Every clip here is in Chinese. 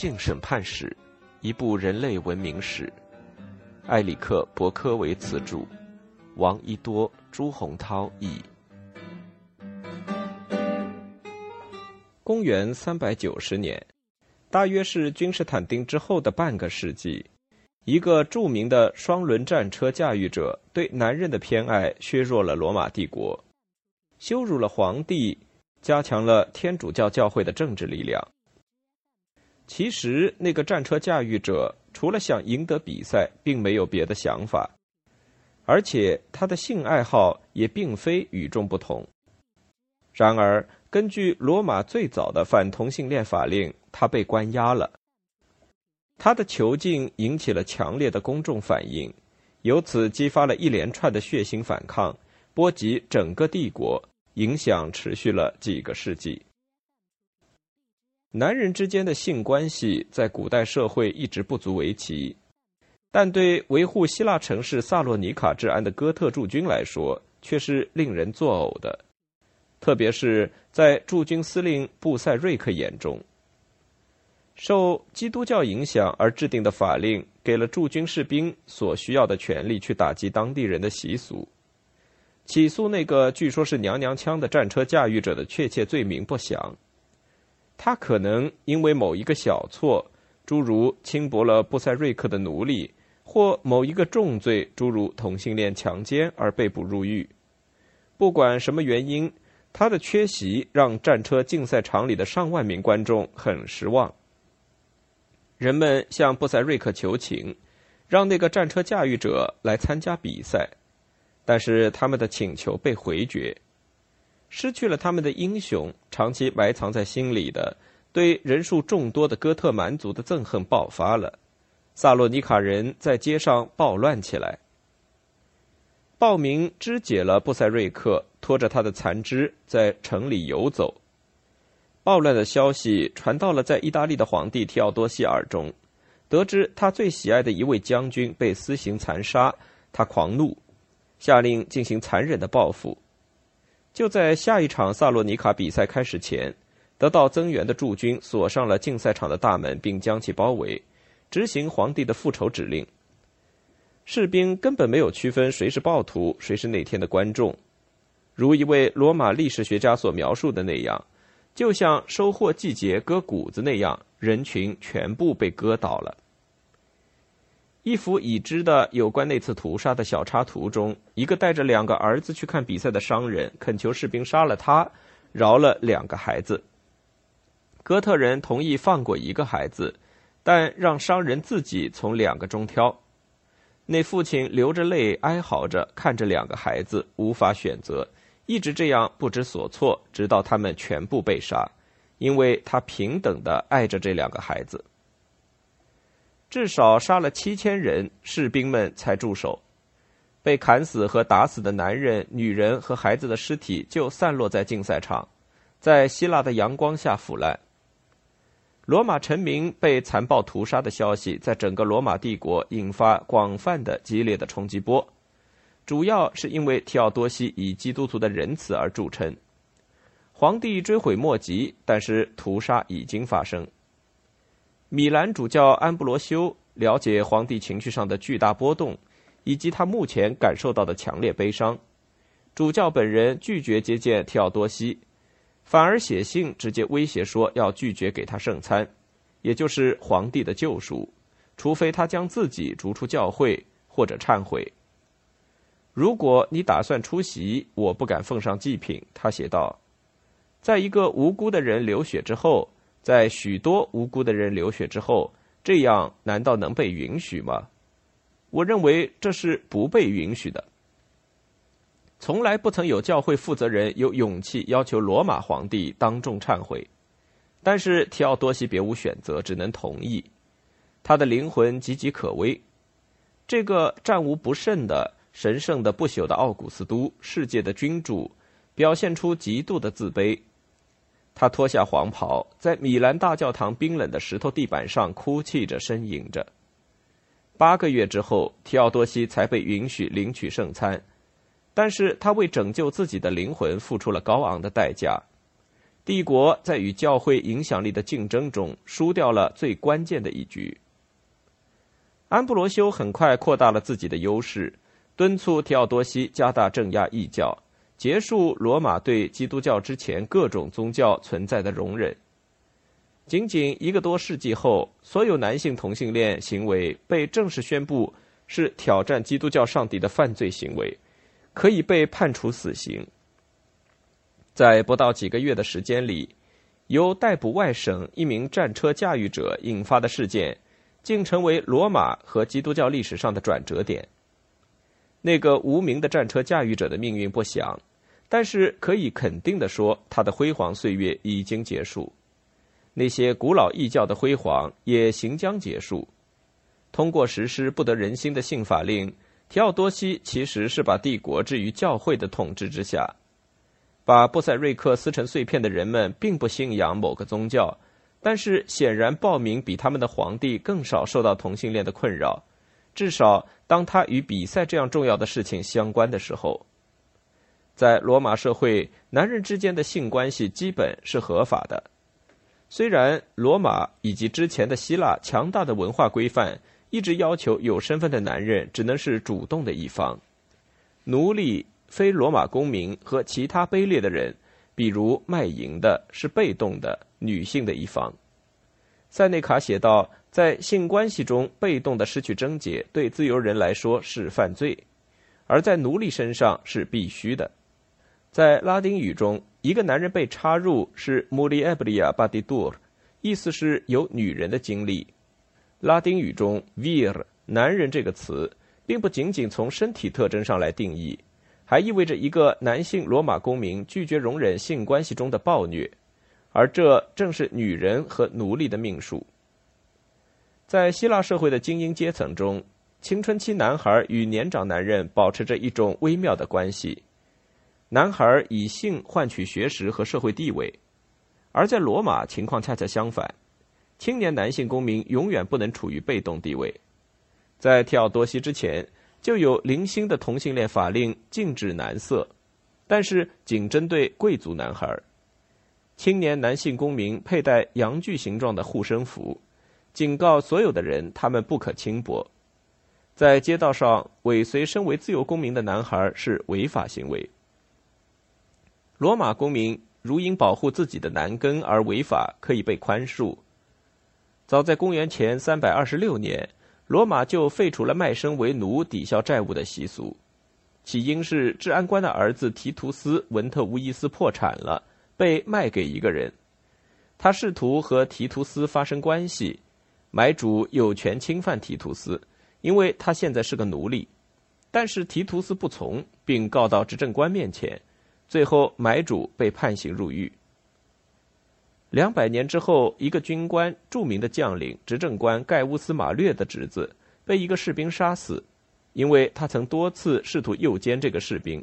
性审判史》，一部人类文明史。埃里克·伯科维茨著，王一多、朱洪涛译。公元三百九十年，大约是君士坦丁之后的半个世纪，一个著名的双轮战车驾驭者对男人的偏爱削弱了罗马帝国，羞辱了皇帝。加强了天主教教会的政治力量。其实，那个战车驾驭者除了想赢得比赛，并没有别的想法，而且他的性爱好也并非与众不同。然而，根据罗马最早的反同性恋法令，他被关押了。他的囚禁引起了强烈的公众反应，由此激发了一连串的血腥反抗，波及整个帝国。影响持续了几个世纪。男人之间的性关系在古代社会一直不足为奇，但对维护希腊城市萨洛尼卡治安的哥特驻军来说，却是令人作呕的。特别是在驻军司令布塞瑞克眼中，受基督教影响而制定的法令，给了驻军士兵所需要的权利去打击当地人的习俗。起诉那个据说是娘娘腔的战车驾驭者的确切罪名不详，他可能因为某一个小错，诸如轻薄了布塞瑞克的奴隶，或某一个重罪，诸如同性恋强奸而被捕入狱。不管什么原因，他的缺席让战车竞赛场里的上万名观众很失望。人们向布塞瑞克求情，让那个战车驾驭者来参加比赛。但是他们的请求被回绝，失去了他们的英雄，长期埋藏在心里的对人数众多的哥特蛮族的憎恨爆发了。萨洛尼卡人在街上暴乱起来，暴民肢解了布塞瑞克，拖着他的残肢在城里游走。暴乱的消息传到了在意大利的皇帝提奥多西耳中，得知他最喜爱的一位将军被私刑残杀，他狂怒。下令进行残忍的报复。就在下一场萨洛尼卡比赛开始前，得到增援的驻军锁上了竞赛场的大门，并将其包围，执行皇帝的复仇指令。士兵根本没有区分谁是暴徒，谁是那天的观众。如一位罗马历史学家所描述的那样，就像收获季节割谷子那样，人群全部被割倒了。一幅已知的有关那次屠杀的小插图中，一个带着两个儿子去看比赛的商人恳求士兵杀了他，饶了两个孩子。哥特人同意放过一个孩子，但让商人自己从两个中挑。那父亲流着泪哀嚎着看着两个孩子，无法选择，一直这样不知所措，直到他们全部被杀，因为他平等的爱着这两个孩子。至少杀了七千人，士兵们才住手。被砍死和打死的男人、女人和孩子的尸体就散落在竞赛场，在希腊的阳光下腐烂。罗马臣民被残暴屠杀的消息在整个罗马帝国引发广泛的、激烈的冲击波，主要是因为提奥多西以基督徒的仁慈而著称。皇帝追悔莫及，但是屠杀已经发生。米兰主教安布罗修了解皇帝情绪上的巨大波动，以及他目前感受到的强烈悲伤。主教本人拒绝接见提奥多西，反而写信直接威胁说要拒绝给他圣餐，也就是皇帝的救赎，除非他将自己逐出教会或者忏悔。如果你打算出席，我不敢奉上祭品。他写道，在一个无辜的人流血之后。在许多无辜的人流血之后，这样难道能被允许吗？我认为这是不被允许的。从来不曾有教会负责人有勇气要求罗马皇帝当众忏悔，但是提奥多西别无选择，只能同意。他的灵魂岌岌可危。这个战无不胜的、神圣的、不朽的奥古斯都，世界的君主，表现出极度的自卑。他脱下黄袍，在米兰大教堂冰冷的石头地板上哭泣着、呻吟着。八个月之后，提奥多西才被允许领取圣餐，但是他为拯救自己的灵魂付出了高昂的代价。帝国在与教会影响力的竞争中输掉了最关键的一局。安布罗修很快扩大了自己的优势，敦促提奥多西加大镇压异教，结束罗马对基督教之前各种宗教存在的容忍。仅仅一个多世纪后，所有男性同性恋行为被正式宣布是挑战基督教上帝的犯罪行为，可以被判处死刑。在不到几个月的时间里，由逮捕外省一名战车驾驭者引发的事件，竟成为罗马和基督教历史上的转折点。那个无名的战车驾驭者的命运不详，但是可以肯定的说，他的辉煌岁月已经结束。那些古老异教的辉煌也行将结束。通过实施不得人心的性法令，提奥多西其实是把帝国置于教会的统治之下。把布塞瑞克撕成碎片的人们并不信仰某个宗教，但是显然暴民比他们的皇帝更少受到同性恋的困扰。至少当他与比赛这样重要的事情相关的时候，在罗马社会，男人之间的性关系基本是合法的。虽然罗马以及之前的希腊强大的文化规范一直要求有身份的男人只能是主动的一方，奴隶、非罗马公民和其他卑劣的人，比如卖淫的，是被动的女性的一方。塞内卡写道，在性关系中被动的失去贞洁，对自由人来说是犯罪，而在奴隶身上是必须的。在拉丁语中，一个男人被插入是 “mulieria badidur”，意思是有女人的经历。拉丁语中 “vir” 男人这个词，并不仅仅从身体特征上来定义，还意味着一个男性罗马公民拒绝容忍性关系中的暴虐，而这正是女人和奴隶的命数。在希腊社会的精英阶层中，青春期男孩与年长男人保持着一种微妙的关系。男孩以性换取学识和社会地位，而在罗马情况恰恰相反，青年男性公民永远不能处于被动地位。在提奥多西之前，就有零星的同性恋法令禁止男色，但是仅针对贵族男孩。青年男性公民佩戴阳具形状的护身符，警告所有的人他们不可轻薄。在街道上尾随身为自由公民的男孩是违法行为。罗马公民如因保护自己的男根而违法，可以被宽恕。早在公元前三百二十六年，罗马就废除了卖身为奴抵消债务的习俗。起因是治安官的儿子提图斯·文特乌伊斯破产了，被卖给一个人。他试图和提图斯发生关系，买主有权侵犯提图斯，因为他现在是个奴隶。但是提图斯不从，并告到执政官面前。最后，买主被判刑入狱。两百年之后，一个军官、著名的将领、执政官盖乌斯·马略的侄子被一个士兵杀死，因为他曾多次试图诱奸这个士兵。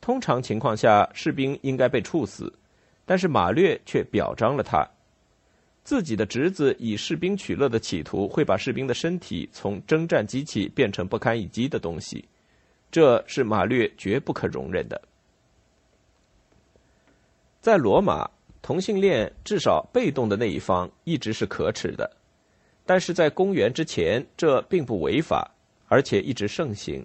通常情况下，士兵应该被处死，但是马略却表彰了他。自己的侄子以士兵取乐的企图，会把士兵的身体从征战机器变成不堪一击的东西，这是马略绝不可容忍的。在罗马，同性恋至少被动的那一方一直是可耻的，但是在公元之前，这并不违法，而且一直盛行。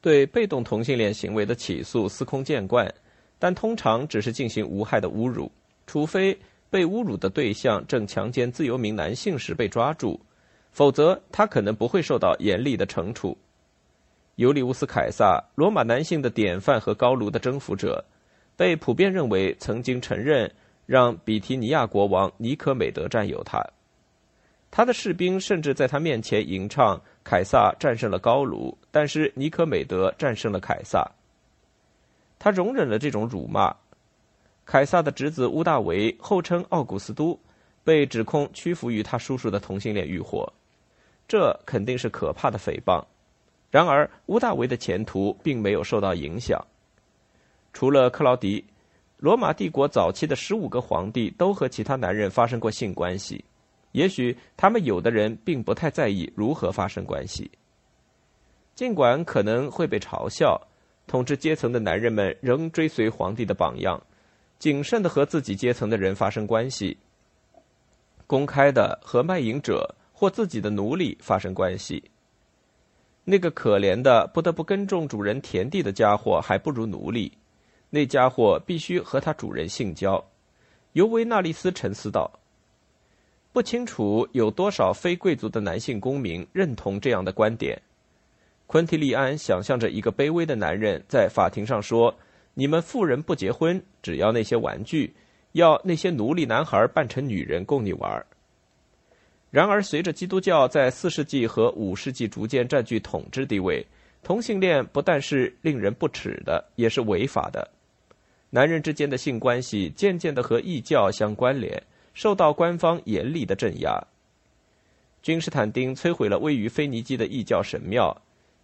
对被动同性恋行为的起诉司空见惯，但通常只是进行无害的侮辱，除非被侮辱的对象正强奸自由民男性时被抓住，否则他可能不会受到严厉的惩处。尤利乌斯·凯撒，罗马男性的典范和高卢的征服者。被普遍认为曾经承认让比提尼亚国王尼可美德占有他，他的士兵甚至在他面前吟唱凯撒战胜了高卢，但是尼可美德战胜了凯撒。他容忍了这种辱骂。凯撒的侄子乌大维后称奥古斯都，被指控屈服于他叔叔的同性恋欲火，这肯定是可怕的诽谤。然而乌大维的前途并没有受到影响。除了克劳迪，罗马帝国早期的十五个皇帝都和其他男人发生过性关系。也许他们有的人并不太在意如何发生关系。尽管可能会被嘲笑，统治阶层的男人们仍追随皇帝的榜样，谨慎的和自己阶层的人发生关系，公开的和卖淫者或自己的奴隶发生关系。那个可怜的不得不耕种主人田地的家伙，还不如奴隶。那家伙必须和他主人性交。尤维纳利斯沉思道：“不清楚有多少非贵族的男性公民认同这样的观点。”昆提利安想象着一个卑微的男人在法庭上说：“你们富人不结婚，只要那些玩具，要那些奴隶男孩扮成女人供你玩。”然而，随着基督教在四世纪和五世纪逐渐占据统治地位，同性恋不但是令人不齿的，也是违法的。男人之间的性关系渐渐的和异教相关联，受到官方严厉的镇压。君士坦丁摧毁了位于腓尼基的异教神庙，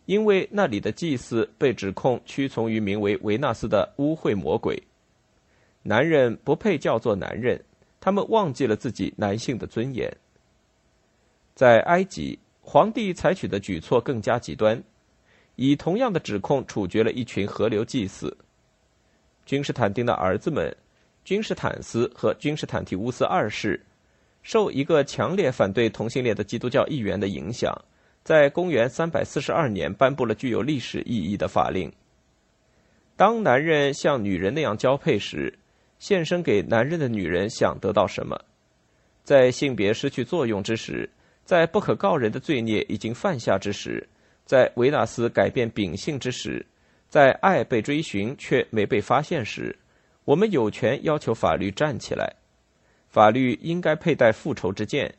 因为那里的祭司被指控屈从于名为维纳斯的污秽魔鬼。男人不配叫做男人，他们忘记了自己男性的尊严。在埃及，皇帝采取的举措更加极端，以同样的指控处决了一群河流祭司。君士坦丁的儿子们，君士坦斯和君士坦提乌斯二世，受一个强烈反对同性恋的基督教议员的影响，在公元342年颁布了具有历史意义的法令：当男人像女人那样交配时，献身给男人的女人想得到什么？在性别失去作用之时。在不可告人的罪孽已经犯下之时，在维纳斯改变秉性之时，在爱被追寻却没被发现时，我们有权要求法律站起来。法律应该佩戴复仇之剑，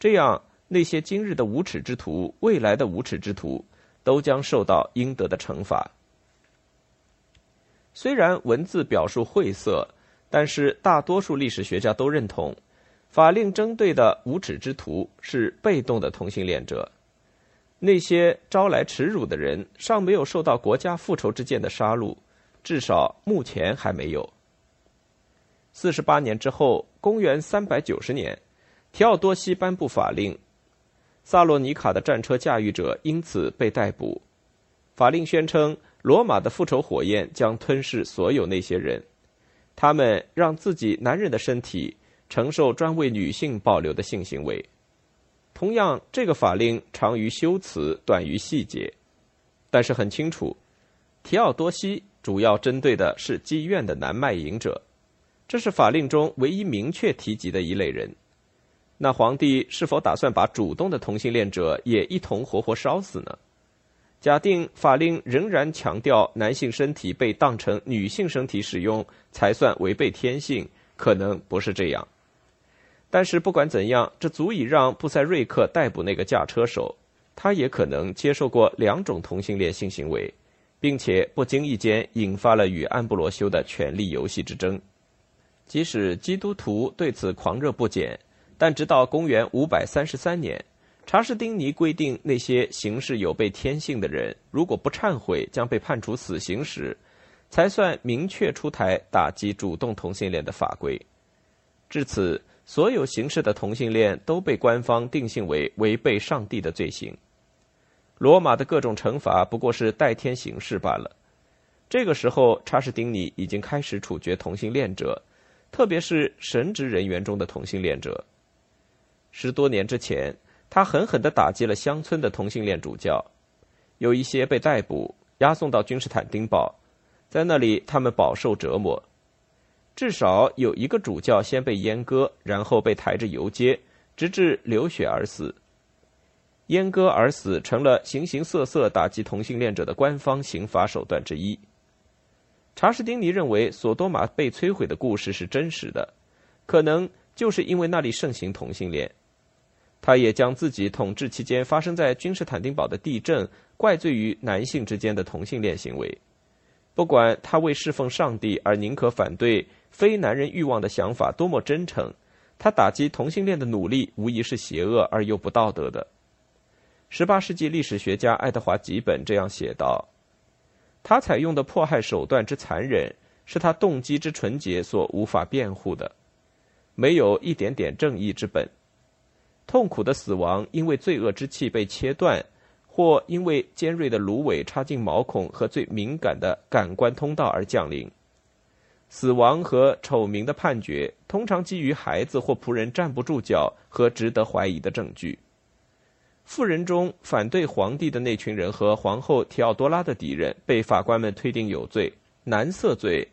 这样那些今日的无耻之徒、未来的无耻之徒都将受到应得的惩罚。虽然文字表述晦涩，但是大多数历史学家都认同。法令针对的无耻之徒是被动的同性恋者，那些招来耻辱的人尚没有受到国家复仇之剑的杀戮，至少目前还没有。四十八年之后，公元三百九十年，提奥多西颁布法令，萨洛尼卡的战车驾驭者因此被逮捕。法令宣称，罗马的复仇火焰将吞噬所有那些人，他们让自己男人的身体。承受专为女性保留的性行为，同样，这个法令长于修辞，短于细节，但是很清楚，提奥多西主要针对的是妓院的男卖淫者，这是法令中唯一明确提及的一类人。那皇帝是否打算把主动的同性恋者也一同活活烧死呢？假定法令仍然强调男性身体被当成女性身体使用才算违背天性，可能不是这样。但是不管怎样，这足以让布塞瑞克逮捕那个驾车手。他也可能接受过两种同性恋性行为，并且不经意间引发了与安布罗修的权力游戏之争。即使基督徒对此狂热不减，但直到公元五百三十三年，查士丁尼规定那些行事有悖天性的人，如果不忏悔将被判处死刑时，才算明确出台打击主动同性恋的法规。至此。所有形式的同性恋都被官方定性为违背上帝的罪行。罗马的各种惩罚不过是代天行事罢了。这个时候，查士丁尼已经开始处决同性恋者，特别是神职人员中的同性恋者。十多年之前，他狠狠地打击了乡村的同性恋主教，有一些被逮捕，押送到君士坦丁堡，在那里他们饱受折磨。至少有一个主教先被阉割，然后被抬着游街，直至流血而死。阉割而死成了形形色色打击同性恋者的官方刑罚手段之一。查士丁尼认为索多玛被摧毁的故事是真实的，可能就是因为那里盛行同性恋。他也将自己统治期间发生在君士坦丁堡的地震怪罪于男性之间的同性恋行为。不管他为侍奉上帝而宁可反对。非男人欲望的想法多么真诚，他打击同性恋的努力无疑是邪恶而又不道德的。十八世纪历史学家爱德华·吉本这样写道：“他采用的迫害手段之残忍，是他动机之纯洁所无法辩护的，没有一点点正义之本。痛苦的死亡因为罪恶之气被切断，或因为尖锐的芦苇插进毛孔和最敏感的感官通道而降临。”死亡和丑名的判决通常基于孩子或仆人站不住脚和值得怀疑的证据。富人中反对皇帝的那群人和皇后提奥多拉的敌人被法官们推定有罪，男色罪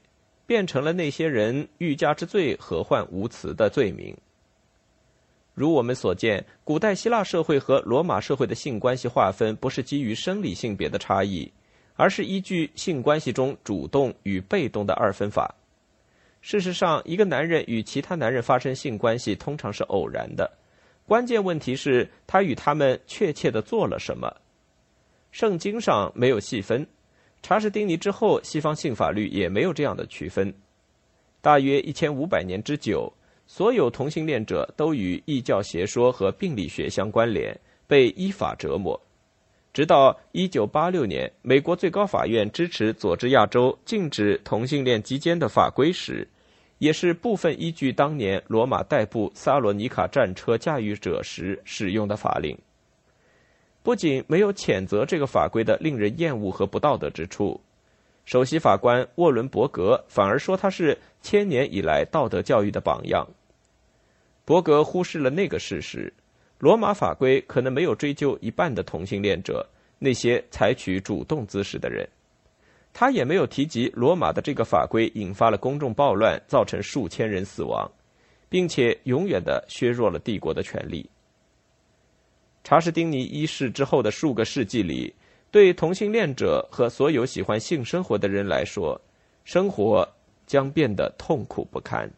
变成了那些人欲加之罪何患无辞的罪名。如我们所见，古代希腊社会和罗马社会的性关系划分不是基于生理性别的差异，而是依据性关系中主动与被动的二分法。事实上，一个男人与其他男人发生性关系通常是偶然的。关键问题是，他与他们确切的做了什么？圣经上没有细分，查士丁尼之后，西方性法律也没有这样的区分。大约一千五百年之久，所有同性恋者都与异教邪说和病理学相关联，被依法折磨。直到一九八六年，美国最高法院支持佐治亚州禁止同性恋基奸的法规时。也是部分依据当年罗马代步萨罗尼卡战车驾驭者时使用的法令，不仅没有谴责这个法规的令人厌恶和不道德之处，首席法官沃伦伯格反而说他是千年以来道德教育的榜样。伯格忽视了那个事实：罗马法规可能没有追究一半的同性恋者，那些采取主动姿势的人。他也没有提及罗马的这个法规引发了公众暴乱，造成数千人死亡，并且永远的削弱了帝国的权力。查士丁尼一世之后的数个世纪里，对同性恋者和所有喜欢性生活的人来说，生活将变得痛苦不堪。